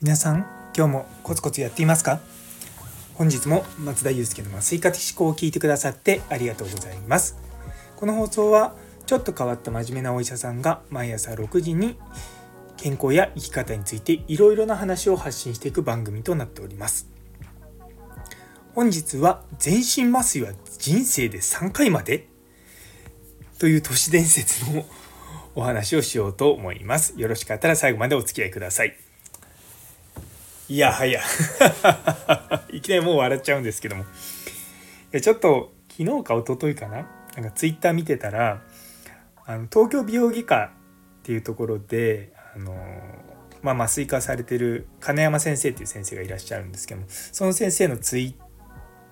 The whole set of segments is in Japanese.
皆さん今日もコツコツやっていますか？本日も松田祐介の麻酔科的思考を聞いてくださってありがとうございます。この放送はちょっと変わった真面目なお医者さんが毎朝6時に健康や生き方についていろいろな話を発信していく番組となっております。本日は全身麻酔は人生で3回までという都市伝説のお話をしようと思います。よろしかったら最後までお付き合いください。いやはや。いきなりもう笑っちゃうんですけども。いやちょっと昨日か一昨日かな？なんかツイッター見てたらあの東京美容外科っていうところであのまあ、麻酔科されてる金山先生っていう先生がいらっしゃるんですけどもその先生のツイッ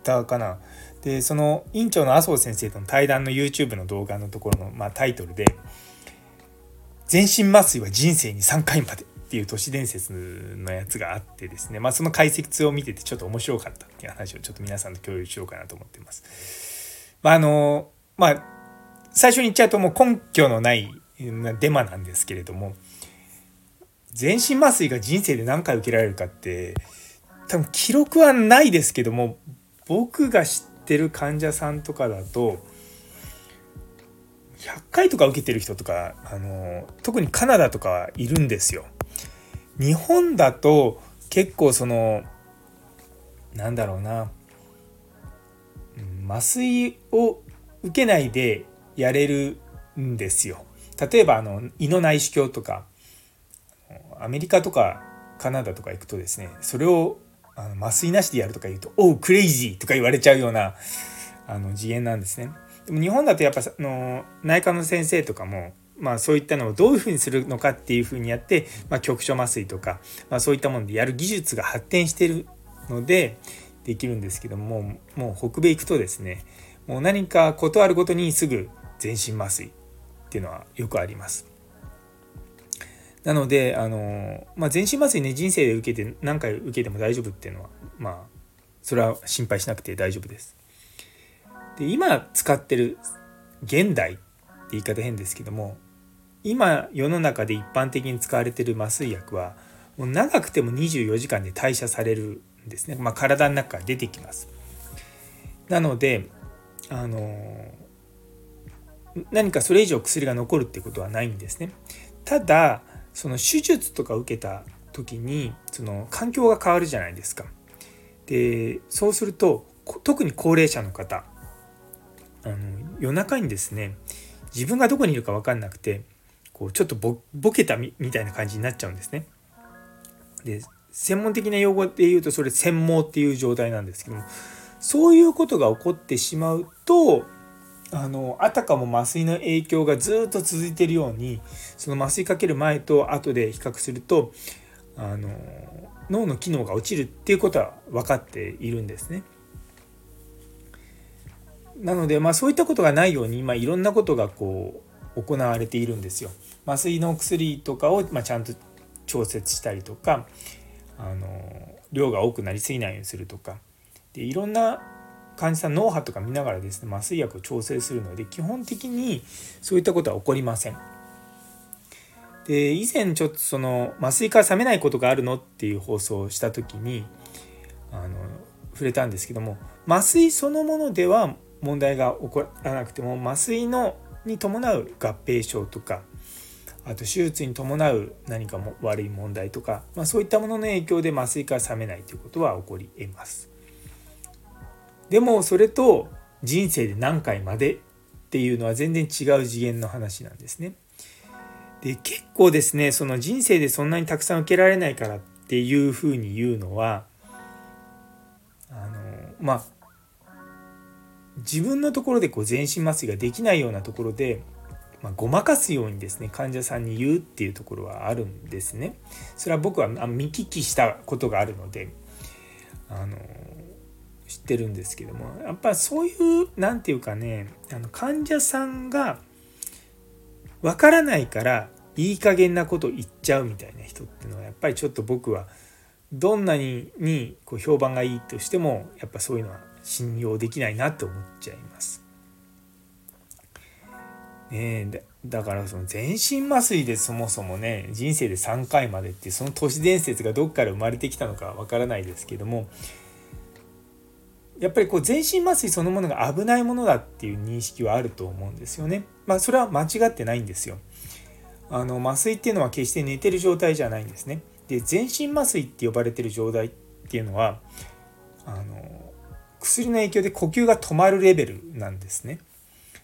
ターかな？でその院長の麻生先生との対談の YouTube の動画のところの、まあ、タイトルで「全身麻酔は人生に3回まで」っていう都市伝説のやつがあってですね、まあ、その解説を見ててちょっと面白かったっていう話をちょっと皆さんと共有しようかなと思ってます。まあ、あのまあ最初に言っちゃうともう根拠のないデマなんですけれども全身麻酔が人生で何回受けられるかって多分記録はないですけども僕が知っててる患者さんとかだと100回とか受けてる人とかあの特にカナダとかいるんですよ。日本だと結構そのなんだろうな麻酔を受けないでやれるんですよ。例えばあの胃の内視鏡とかアメリカとかカナダとか行くとですねそれをあの麻酔なしでやるとか言うと「おうクレイジー」とか言われちゃうようなあの次元なんですね。でも日本だとやっぱの内科の先生とかもまあ、そういったのをどういうふうにするのかっていうふうにやって、まあ、局所麻酔とか、まあ、そういったものでやる技術が発展してるのでできるんですけどももう北米行くとですねもう何か事あるごとにすぐ全身麻酔っていうのはよくあります。なのであの、まあ、全身麻酔ね人生で受けて何回受けても大丈夫っていうのはまあそれは心配しなくて大丈夫です。で今使ってる現代って言い方変ですけども今世の中で一般的に使われてる麻酔薬はもう長くても24時間で代謝されるんですね、まあ、体の中から出てきます。なのであの何かそれ以上薬が残るってことはないんですね。ただその手術とか受けた時にその環境が変わるじゃないですかでそうすると特に高齢者の方あの夜中にですね自分がどこにいるか分かんなくてこうちょっとボケたみたいな感じになっちゃうんですね。で専門的な用語で言うとそれ専門っていう状態なんですけどもそういうことが起こってしまうとあのあたかも麻酔の影響がずっと続いているようにその麻酔かける前と後で比較するとあの脳の機能が落ちるっていうことは分かっているんですね。なので、まあ、そういったことがないように今いろんなことがこう行われているんですよ。麻酔の薬とかを、まあ、ちゃんと調節したりとかあの量が多くなりすぎないようにするとかでいろんな患者さん脳波とか見ながらですね麻酔薬を調整するので基本的にそういったことは起こりません。で以前ちょっとその麻酔から冷めないことがあるのっていう放送をした時にあの触れたんですけども麻酔そのものでは問題が起こらなくても麻酔のに伴う合併症とかあと手術に伴う何かも悪い問題とか、まあ、そういったものの影響で麻酔から冷めないということは起こり得ます。でもそれと人生で何回までっていうのは全然違う次元の話なんですね。で結構ですねその人生でそんなにたくさん受けられないからっていうふうに言うのはあのまあ自分のところでこう全身麻酔ができないようなところで、まあ、ごまかすようにですね患者さんに言うっていうところはあるんですね。それは僕は見聞きしたことがあるのであの知ってるんですけどもやっぱそういう何て言うかねあの患者さんがわからないからいい加減なこと言っちゃうみたいな人っていうのはやっぱりちょっと僕はどんなににこう評判がいいとしてもやっぱそういうのは信用できないなって思っちゃいます。ねえ、だからその全身麻酔でそもそもね人生で3回までってその都市伝説がどっから生まれてきたのかわからないですけどもやっぱりこう全身麻酔そのものが危ないものだっていう認識はあると思うんですよね。まあそれは間違ってないんですよ。あの麻酔っていうのは決して寝てる状態じゃないんですね。で全身麻酔って呼ばれてる状態っていうのはあの薬の影響で呼吸が止まるレベルなんですね。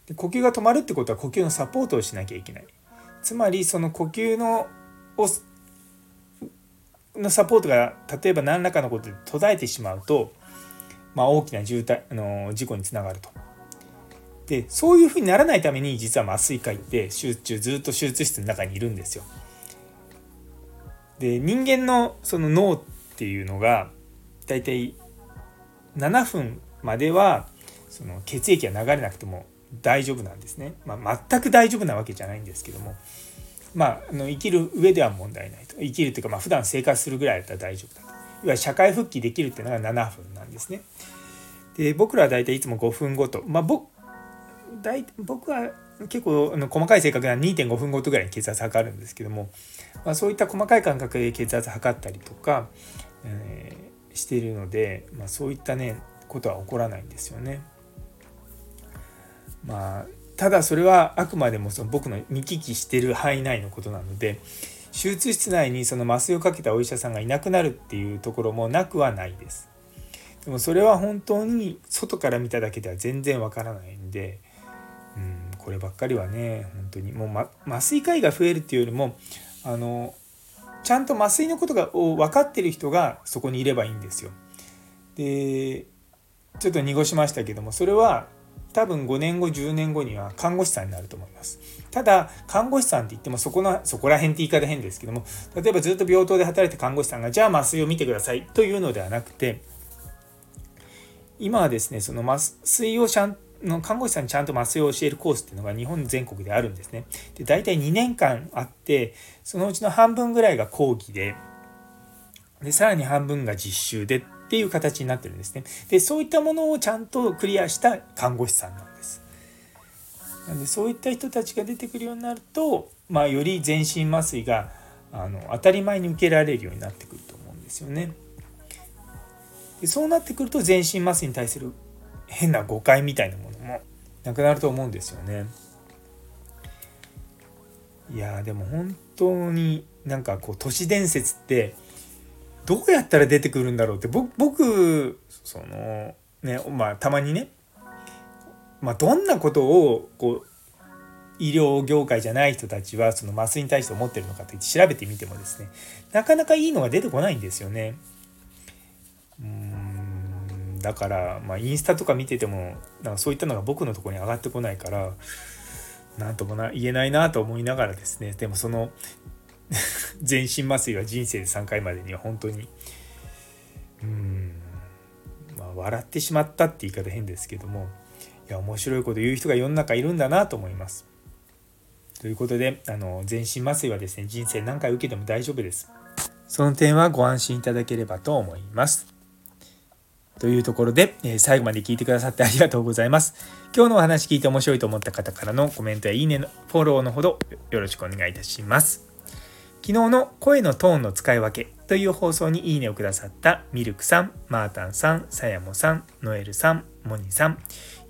で呼吸が止まるってことは呼吸のサポートをしなきゃいけない。つまりその呼吸のをのサポートが例えば何らかのことで途絶えてしまうとまあ、大きな渋滞あの事故につながると。でそういうふうにならないために実は麻酔科医って手術中ずっと手術室の中にいるんですよ。で人間のその脳っていうのがだいたい7分まではその血液が流れなくても大丈夫なんですね。まあ、全く大丈夫なわけじゃないんですけども、まあ、あの生きる上では問題ないと生きるというか、まあ普段生活するぐらいだったら大丈夫だと。いわゆる社会復帰できるっていうのが7分なんですね。で僕らは大体いつも5分ごと、まあ、僕大僕は結構あの細かい正確な2.5分ごとぐらいに血圧測るんですけども、まあ、そういった細かい感覚で血圧測ったりとか、えー、しているので、まあ、そういったねことは起こらないんですよね。まあただそれはあくまでもその僕の見聞きしてる範囲内のことなので手術室内にその麻酔をかけたお医者さんがいなくなるっていうところもなくはないです。でもそれは本当に外から見ただけでは全然わからないんで、うん、こればっかりはね本当にもう、ま、麻酔科医が増えるっていうよりもあのちゃんと麻酔のことがを分かってる人がそこにいればいいんですよ。でちょっと濁しましたけどもそれは多分5年後10年後には看護師さんになると思います。ただ看護師さんって言ってもそこなそこら辺って言い方変ですけども例えばずっと病棟で働いて看護師さんがじゃあ麻酔を見てくださいというのではなくて今はですねその麻酔をちゃんの看護師さんにちゃんと麻酔を教えるコースっていうのが日本全国であるんですね。で大体2年間あってそのうちの半分ぐらいが講義ででさらに半分が実習でっていう形になってるんですね。でそういったものをちゃんとクリアした看護師さんなんです。なんでそういった人たちが出てくるようになると、まあ、より全身麻酔があの当たり前に受けられるようになってくると思うんですよね。でそうなってくると全身麻酔に対する変な誤解みたいなものもなくなると思うんですよね。いやでも本当になんかこう都市伝説ってどうやったら出てくるんだろうって僕そのねまあたまにね、まあ、どんなことをこう医療業界じゃない人たちはその麻酔に対して思ってるのかって調べてみてもですねなかなかいいのが出てこないんですよね。うんだから、まあ、インスタとか見ててもなんかそういったのが僕のとこに上がってこないから何ともな言えないなと思いながらですねでもその 全身麻酔は人生で3回までには本当にうんまあ笑ってしまったって言い方変ですけどもいや面白いこと言う人が世の中いるんだなと思います。ということであの全身麻酔はですね人生何回受けても大丈夫です。その点はご安心いただければと思います。というところで、え最後まで聞いてくださってありがとうございます。今日のお話聞いて面白いと思った方からのコメントやいいねのフォローのほどよろしくお願いいたします。昨日の声のトーンの使い分けという放送にいいねをくださったミルクさん、マータンさん、さやもさん、ノエルさん、モニさん、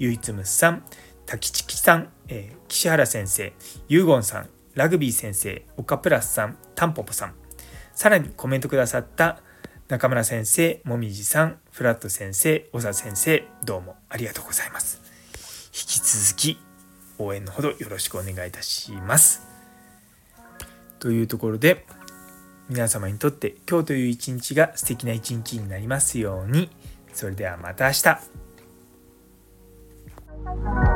ゆいつむさん、タキチキさん、えー、岸原先生、ユーゴンさん、ラグビー先生、オカプラスさん、タンポポさん、さらにコメントくださった中村先生、もみじさん、フラット先生、小佐先生、どうもありがとうございます。引き続き応援のほどよろしくお願いいたします。というところで、皆様にとって今日という一日が素敵な一日になりますように。それではまた明日。Bye.